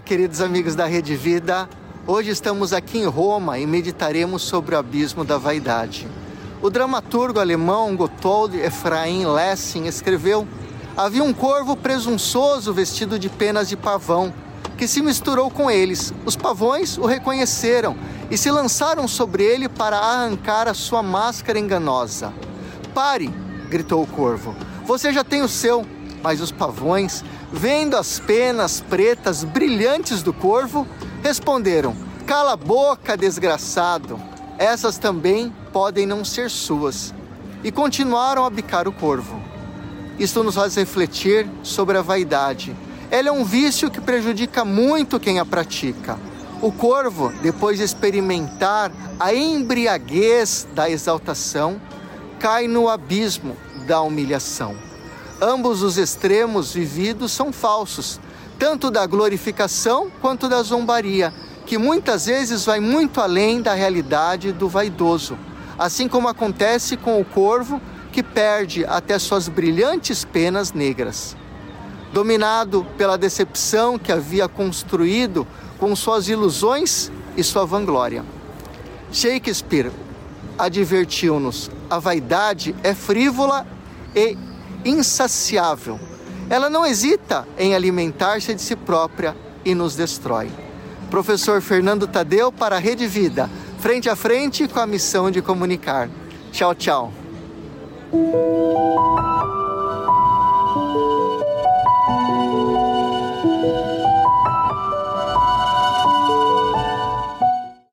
queridos amigos da Rede Vida. Hoje estamos aqui em Roma e meditaremos sobre o abismo da vaidade. O dramaturgo alemão Gotthold Ephraim Lessing escreveu: Havia um corvo presunçoso vestido de penas de pavão, que se misturou com eles. Os pavões o reconheceram e se lançaram sobre ele para arrancar a sua máscara enganosa. Pare! gritou o corvo. Você já tem o seu. Mas os pavões, vendo as penas pretas brilhantes do corvo, responderam: Cala a boca, desgraçado! Essas também podem não ser suas. E continuaram a bicar o corvo. Isto nos faz refletir sobre a vaidade. Ela é um vício que prejudica muito quem a pratica. O corvo, depois de experimentar a embriaguez da exaltação, cai no abismo da humilhação. Ambos os extremos vividos são falsos, tanto da glorificação quanto da zombaria, que muitas vezes vai muito além da realidade do vaidoso, assim como acontece com o corvo que perde até suas brilhantes penas negras. Dominado pela decepção que havia construído com suas ilusões e sua vanglória. Shakespeare advertiu-nos: a vaidade é frívola e insaciável. Ela não hesita em alimentar-se de si própria e nos destrói. Professor Fernando Tadeu para a Rede Vida, frente a frente com a missão de comunicar. Tchau, tchau.